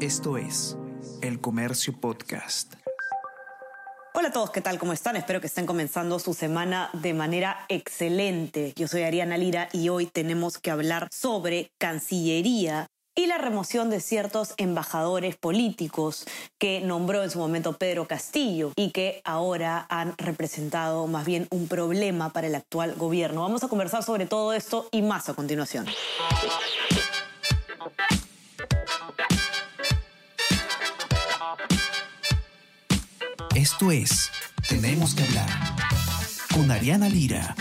Esto es El Comercio Podcast. Hola a todos, ¿qué tal? ¿Cómo están? Espero que estén comenzando su semana de manera excelente. Yo soy Ariana Lira y hoy tenemos que hablar sobre Cancillería y la remoción de ciertos embajadores políticos que nombró en su momento Pedro Castillo y que ahora han representado más bien un problema para el actual gobierno. Vamos a conversar sobre todo esto y más a continuación. Esto es Tenemos que hablar con Ariana Lira.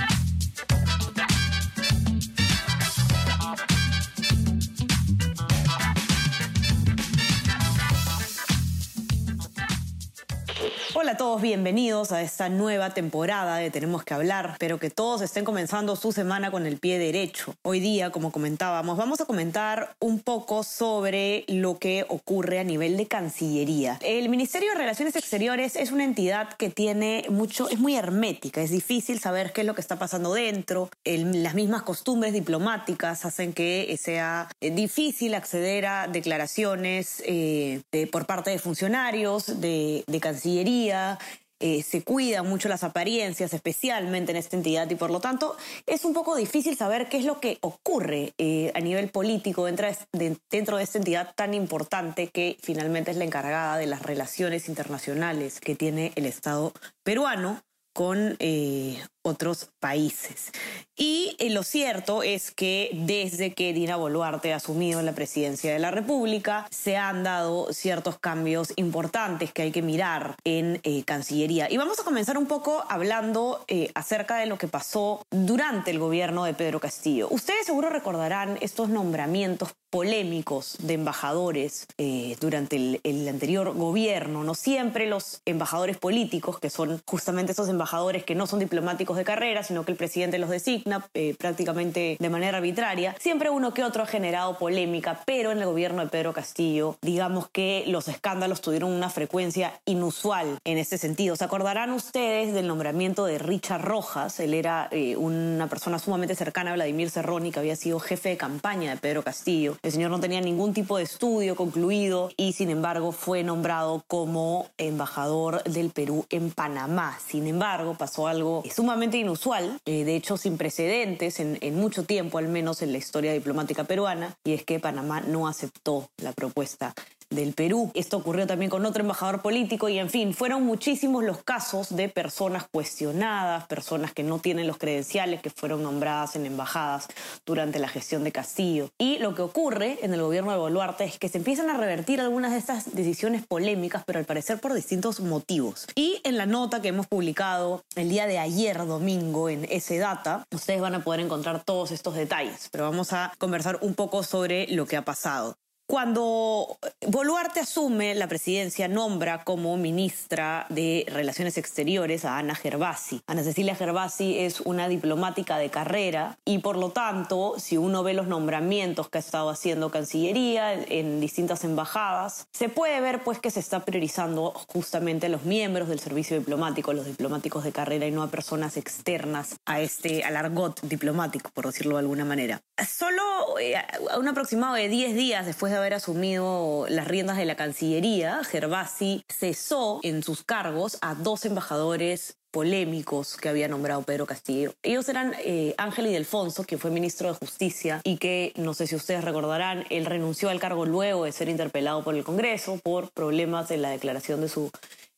Hola a todos, bienvenidos a esta nueva temporada de Tenemos que hablar. Espero que todos estén comenzando su semana con el pie derecho. Hoy día, como comentábamos, vamos a comentar un poco sobre lo que ocurre a nivel de Cancillería. El Ministerio de Relaciones Exteriores es una entidad que tiene mucho, es muy hermética, es difícil saber qué es lo que está pasando dentro. las mismas costumbres diplomáticas hacen que sea eh, difícil acceder a declaraciones eh, por parte de funcionarios de, de Cancillería eh, se cuidan mucho las apariencias, especialmente en esta entidad, y por lo tanto es un poco difícil saber qué es lo que ocurre eh, a nivel político dentro de, dentro de esta entidad tan importante que finalmente es la encargada de las relaciones internacionales que tiene el Estado peruano con eh, otros países. Y eh, lo cierto es que desde que Dina Boluarte ha asumido la presidencia de la República, se han dado ciertos cambios importantes que hay que mirar en eh, Cancillería. Y vamos a comenzar un poco hablando acerca de lo que pasó durante el gobierno de Pedro Castillo. Ustedes seguro recordarán estos nombramientos polémicos de embajadores durante el, el anterior gobierno. No siempre los embajadores políticos, que son justamente esos embajadores que no son diplomáticos de carrera, sino que el presidente los designa eh, prácticamente de manera arbitraria. Siempre uno que otro ha generado polémica, pero en el gobierno de Pedro Castillo, digamos que los escándalos tuvieron una frecuencia inusual en este sentido. ¿Se acordarán ustedes del nombramiento de Richard Rojas? Él era eh, una persona sumamente cercana a Vladimir Cerroni, que había sido jefe de campaña de Pedro Castillo. El señor no tenía ningún tipo de estudio concluido y sin embargo fue nombrado como embajador del Perú en Panamá. Sin embargo, pasó algo sumamente inusual, eh, de hecho sin precedentes en, en mucho tiempo, al menos en la historia diplomática peruana, y es que Panamá no aceptó la propuesta del Perú. Esto ocurrió también con otro embajador político y en fin, fueron muchísimos los casos de personas cuestionadas, personas que no tienen los credenciales, que fueron nombradas en embajadas durante la gestión de Castillo. Y lo que ocurre en el gobierno de Boluarte es que se empiezan a revertir algunas de estas decisiones polémicas, pero al parecer por distintos motivos. Y en la nota que hemos publicado el día de ayer, domingo, en ese data, ustedes van a poder encontrar todos estos detalles, pero vamos a conversar un poco sobre lo que ha pasado. Cuando Boluarte asume la presidencia, nombra como ministra de Relaciones Exteriores a Ana Gervasi. Ana Cecilia Gervasi es una diplomática de carrera y por lo tanto, si uno ve los nombramientos que ha estado haciendo Cancillería en distintas embajadas, se puede ver pues que se está priorizando justamente a los miembros del servicio diplomático, los diplomáticos de carrera y no a personas externas a este al argot diplomático, por decirlo de alguna manera. Solo eh, un aproximado de 10 días después de haber asumido las riendas de la Cancillería, Gervasi cesó en sus cargos a dos embajadores polémicos que había nombrado Pedro Castillo. Ellos eran eh, Ángel y Delfonso, que fue ministro de Justicia y que, no sé si ustedes recordarán, él renunció al cargo luego de ser interpelado por el Congreso por problemas en la declaración de su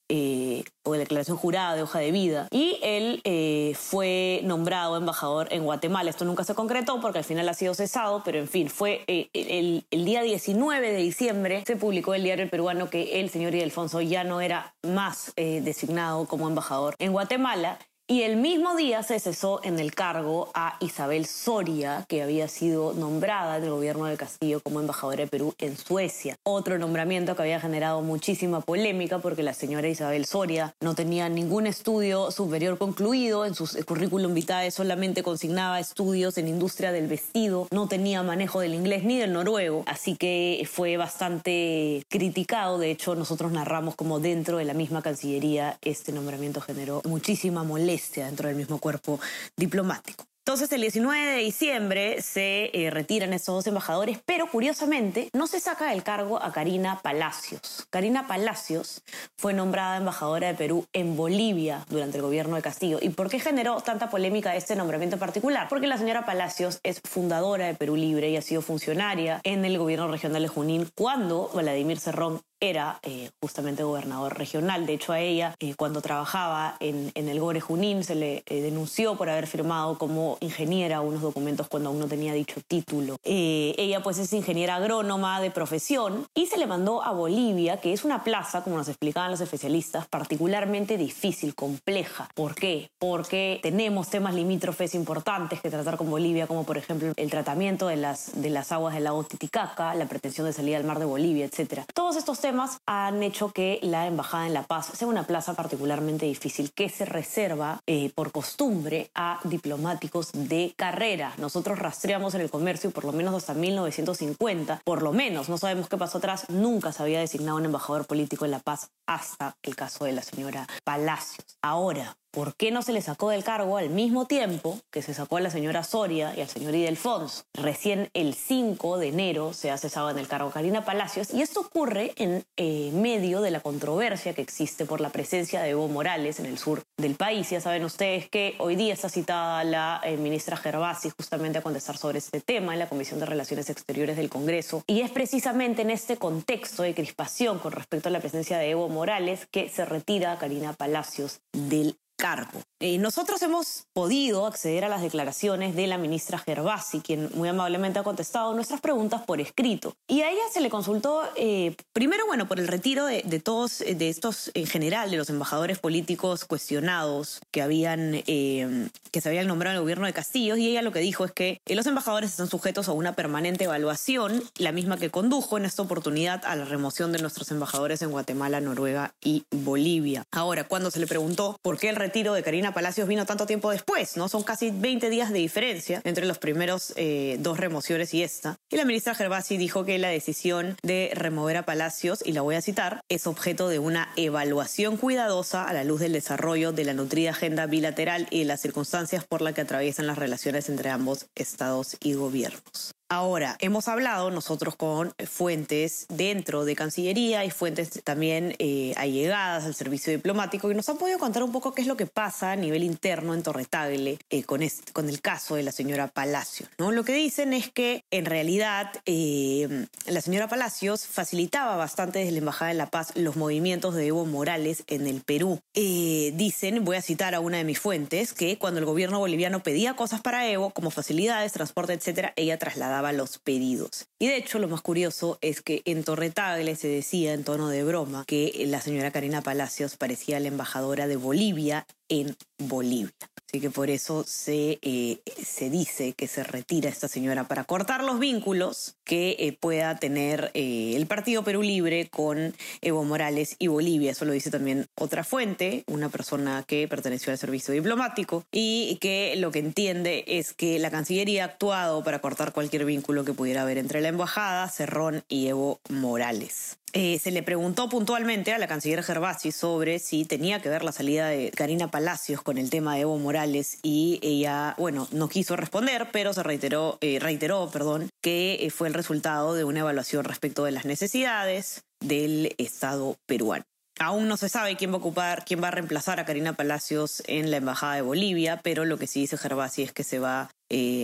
eh, o de declaración jurada de hoja de vida. Y él eh, fue nombrado embajador en Guatemala. Esto nunca se concretó porque al final ha sido cesado, pero en fin, fue eh, el, el, día 19 de diciembre se publicó el diario peruano que el señor Ildefonso ya no era más designado como embajador en Guatemala y el mismo día se cesó en el cargo a Isabel Soria, que había sido nombrada del gobierno de Castillo como embajadora de Perú en Suecia. Otro nombramiento que había generado muchísima polémica porque la señora Isabel Soria no tenía ningún estudio superior concluido, en su currículum vitae solamente consignaba estudios en industria del vestido, no tenía manejo del inglés ni del noruego, así que fue bastante criticado. De hecho, nosotros narramos como dentro de la misma Cancillería este nombramiento generó muchísima molestia dentro del mismo cuerpo diplomático. Entonces, el 19 de diciembre se eh, retiran estos dos embajadores, pero curiosamente no se saca del cargo a Karina Palacios. Karina Palacios fue nombrada embajadora de Perú en Bolivia durante el gobierno de Castillo. ¿Y por qué generó tanta polémica este nombramiento particular? Porque la señora Palacios es fundadora de Perú Libre y ha sido funcionaria en el gobierno regional de Junín cuando Vladimir Cerrón era eh, justamente gobernador regional. De hecho, a ella, eh, cuando trabajaba en, el Gore Junín, se le eh, denunció por haber firmado como ingeniera unos documentos cuando aún no tenía dicho título. ella, pues, es ingeniera agrónoma de profesión y se le mandó a Bolivia, que es una plaza, como nos explicaban los especialistas, particularmente difícil, compleja. ¿Por qué? Porque tenemos temas limítrofes importantes que tratar con Bolivia, como por ejemplo el tratamiento de las, de las aguas del lago Titicaca, la pretensión de salida al mar de Bolivia, etc. Todos estos temas han hecho que la Embajada en La Paz sea una plaza particularmente difícil que se reserva eh, por costumbre a diplomáticos de carrera. Nosotros rastreamos en el comercio por lo menos hasta 1950, por lo menos, no sabemos qué pasó atrás, nunca se había designado un embajador político en La Paz hasta el caso de la señora Palacios. Ahora, ¿Por qué no se le sacó del cargo al mismo tiempo que se sacó a la señora Soria y al señor Idelfonso? Recién el 5 de enero se ha cesado en el cargo Karina Palacios y esto ocurre en eh, medio de la controversia que existe por la presencia de Evo Morales en el sur del país. Ya saben ustedes que hoy día está citada la eh, ministra Gervasi justamente a contestar sobre este tema en la Comisión de Relaciones Exteriores del Congreso y es precisamente en este contexto de crispación con respecto a la presencia de Evo Morales que se retira a Karina Palacios del cargo. Eh, nosotros hemos podido acceder a las declaraciones de la ministra Gervasi, quien muy amablemente ha contestado nuestras preguntas por escrito. Y a ella se le consultó, eh, primero, bueno, por el retiro de, todos, eh, de estos, en general, de los embajadores políticos cuestionados que, habían, que se habían nombrado en el gobierno de Castillo, y ella lo que dijo es que los embajadores están sujetos a una permanente evaluación, la misma que condujo en esta oportunidad a la remoción de nuestros embajadores en Guatemala, Noruega y Bolivia. Ahora, cuando se le preguntó por qué el retiro de Karina Palacios vino tanto tiempo después, ¿no? Son casi 20 días de diferencia entre los primeros eh, dos remociones y esta. Y la ministra Gervasi dijo que la decisión de remover a Palacios, y la voy a citar, es objeto de una evaluación cuidadosa a la luz del desarrollo de la nutrida agenda bilateral y de las circunstancias por las que atraviesan las relaciones entre ambos estados y gobiernos. Ahora, hemos hablado nosotros con fuentes dentro de Cancillería y fuentes también eh, allegadas al servicio diplomático y nos han podido contar un poco qué es lo que pasa a nivel interno en Torretagle eh, con, el caso de la señora Palacios. Lo que dicen es que en realidad eh, la señora Palacios facilitaba bastante desde la Embajada de la Paz los movimientos de Evo Morales en el Perú. dicen, voy a citar a una de mis fuentes, que cuando el gobierno boliviano pedía cosas para Evo, como facilidades, transporte, etcétera, ella trasladaba los pedidos. Y de hecho lo más curioso es que en Torretagle se decía en tono de broma que la señora Karina Palacios parecía la embajadora de Bolivia en Bolivia. Así que por eso se, eh, se dice que se retira esta señora para cortar los vínculos que eh, pueda tener eh, el Partido Perú Libre con Evo Morales y Bolivia. Eso lo dice también otra fuente, una persona que perteneció al servicio diplomático y que lo que entiende es que la Cancillería ha actuado para cortar cualquier vínculo que pudiera haber entre la embajada, Cerrón y Evo Morales. Eh, se le preguntó puntualmente a la canciller Gervasi sobre si tenía que ver la salida de Karina Palacios con el tema de Evo Morales y ella, bueno, no quiso responder, pero se reiteró, eh, reiteró perdón, que eh, fue el resultado de una evaluación respecto de las necesidades del Estado peruano. Aún no se sabe quién va a ocupar, quién va a reemplazar a Karina Palacios en la Embajada de Bolivia, pero lo que sí dice Gervasi es que se va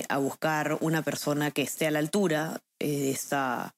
a buscar una persona que esté a la altura de esta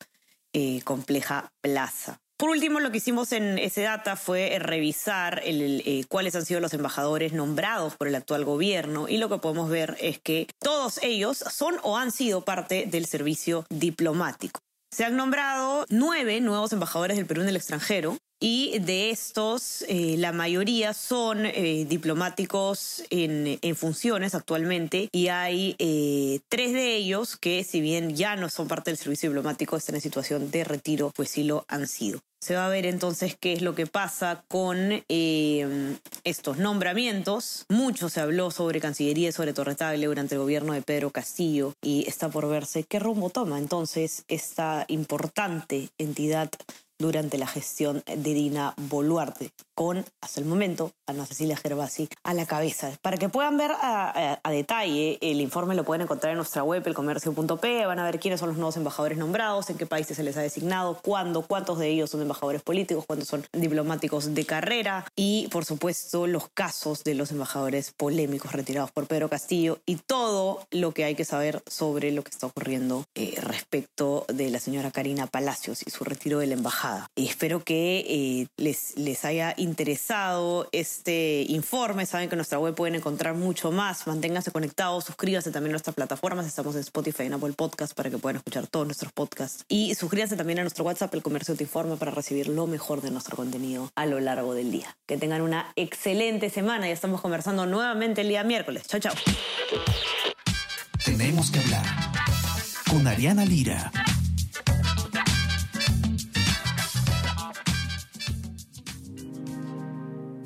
eh, compleja plaza. Por último, lo que hicimos en ese data fue revisar eh, cuáles han sido los embajadores nombrados por el actual gobierno y lo que podemos ver es que todos ellos son o han sido parte del servicio diplomático. Se han nombrado nueve nuevos embajadores del Perú en el extranjero, y de estos, eh, la mayoría son eh, diplomáticos en, funciones actualmente y hay eh, tres de ellos que si bien ya no son parte del servicio diplomático, están en situación de retiro, pues sí lo han sido. Se va a ver entonces qué es lo que pasa con estos nombramientos. Mucho se habló sobre Cancillería y sobre Torretable durante el gobierno de Pedro Castillo y está por verse qué rumbo toma entonces esta importante entidad durante la gestión de Dina Boluarte. Con, hasta el momento, Ana Cecilia Gervasi a la cabeza. Para que puedan ver a, detalle, el informe lo pueden encontrar en nuestra web, elcomercio.p. Van a ver quiénes son los nuevos embajadores nombrados, en qué países se les ha designado, cuándo, cuántos de ellos son embajadores políticos, cuántos son diplomáticos de carrera y, por supuesto, los casos de los embajadores polémicos retirados por Pedro Castillo y todo lo que hay que saber sobre lo que está ocurriendo eh, respecto de la señora Karina Palacios y su retiro de la embajada. Y espero que eh, les, les haya interesado este informe, saben que en nuestra web pueden encontrar mucho más. Manténganse conectados, suscríbanse también a nuestras plataformas. Estamos en Spotify y en Apple Podcast para que puedan escuchar todos nuestros podcasts. Y suscríbanse también a nuestro WhatsApp, El Comercio Te Informa, para recibir lo mejor de nuestro contenido a lo largo del día. Que tengan una excelente semana. Ya estamos conversando nuevamente el día miércoles. Chao, chao. Tenemos que hablar con Ariana Lira.